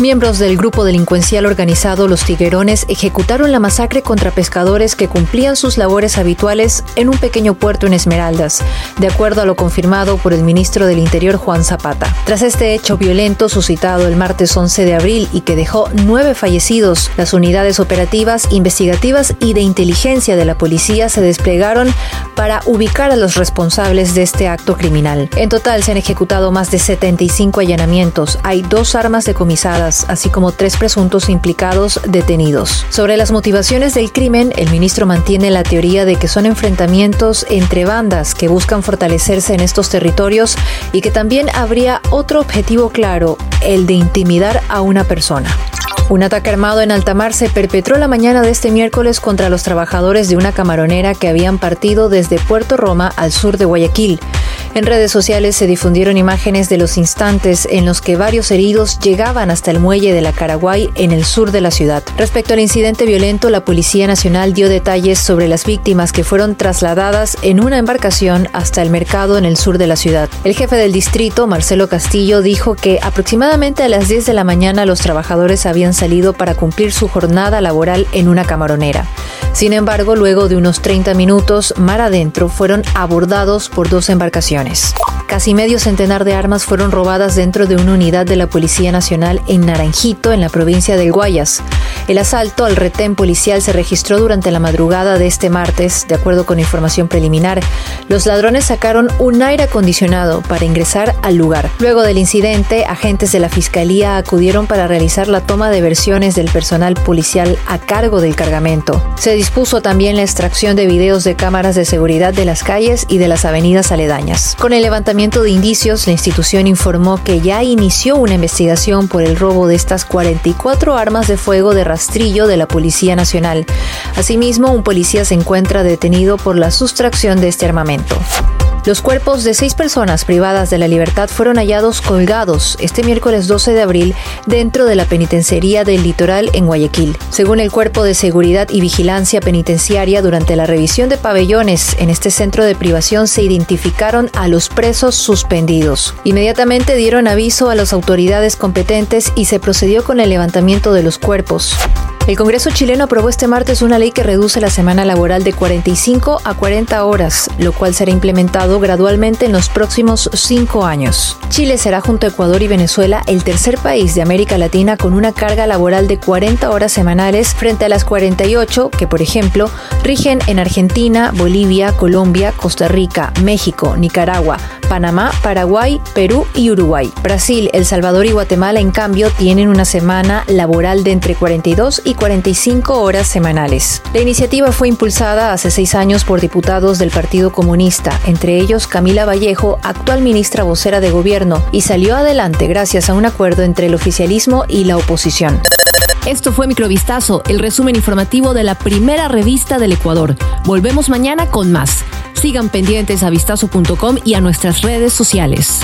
Miembros del grupo delincuencial organizado Los Tiguerones ejecutaron la masacre contra pescadores que cumplían sus labores habituales en un pequeño puerto en Esmeraldas, de acuerdo a lo confirmado por el ministro del Interior Juan Zapata. Tras este hecho violento suscitado el martes 11 de abril y que dejó nueve fallecidos, las unidades operativas, investigativas y de inteligencia de la policía se desplegaron para ubicar a los responsables de este acto criminal. En total se han ejecutado más de 75 allanamientos, hay dos armas decomisadas, así como tres presuntos implicados detenidos. Sobre las motivaciones del crimen, el ministro mantiene la teoría de que son enfrentamientos entre bandas que buscan fortalecerse en estos territorios y que también habría otro objetivo claro, el de intimidar a una persona. Un ataque armado en alta se perpetró la mañana de este miércoles contra los trabajadores de una camaronera que habían partido desde Puerto Roma al sur de Guayaquil. En redes sociales se difundieron imágenes de los instantes en los que varios heridos llegaban hasta el muelle de la Caraguay en el sur de la ciudad. Respecto al incidente violento, la Policía Nacional dio detalles sobre las víctimas que fueron trasladadas en una embarcación hasta el mercado en el sur de la ciudad. El jefe del distrito, Marcelo Castillo, dijo que aproximadamente a las 10 de la mañana los trabajadores habían salido para cumplir su jornada laboral en una camaronera. Sin embargo, luego de unos 30 minutos mar adentro, fueron abordados por dos embarcaciones. Casi medio centenar de armas fueron robadas dentro de una unidad de la Policía Nacional en Naranjito, en la provincia del Guayas. El asalto al retén policial se registró durante la madrugada de este martes, de acuerdo con información preliminar. Los ladrones sacaron un aire acondicionado para ingresar al lugar. Luego del incidente, agentes de la Fiscalía acudieron para realizar la toma de versiones del personal policial a cargo del cargamento. Se dispuso también la extracción de videos de cámaras de seguridad de las calles y de las avenidas aledañas. Con el levantamiento de indicios, la institución informó que ya inició una investigación por el robo de estas 44 armas de fuego de rastrillo de la Policía Nacional. Asimismo, un policía se encuentra detenido por la sustracción de este armamento. Los cuerpos de seis personas privadas de la libertad fueron hallados colgados este miércoles 12 de abril dentro de la penitenciaría del litoral en Guayaquil. Según el Cuerpo de Seguridad y Vigilancia Penitenciaria, durante la revisión de pabellones en este centro de privación se identificaron a los presos suspendidos. Inmediatamente dieron aviso a las autoridades competentes y se procedió con el levantamiento de los cuerpos. El Congreso chileno aprobó este martes una ley que reduce la semana laboral de 45 a 40 horas, lo cual será implementado gradualmente en los próximos cinco años. Chile será junto a Ecuador y Venezuela el tercer país de América Latina con una carga laboral de 40 horas semanales frente a las 48 que, por ejemplo, rigen en Argentina, Bolivia, Colombia, Costa Rica, México, Nicaragua, Panamá, Paraguay, Perú y Uruguay. Brasil, El Salvador y Guatemala, en cambio, tienen una semana laboral de entre 42 y 45 horas semanales. La iniciativa fue impulsada hace seis años por diputados del Partido Comunista, entre ellos Camila Vallejo, actual ministra vocera de gobierno, y salió adelante gracias a un acuerdo entre el oficialismo y la oposición. Esto fue Microvistazo, el resumen informativo de la primera revista del Ecuador. Volvemos mañana con más. Sigan pendientes a vistazo.com y a nuestras redes sociales.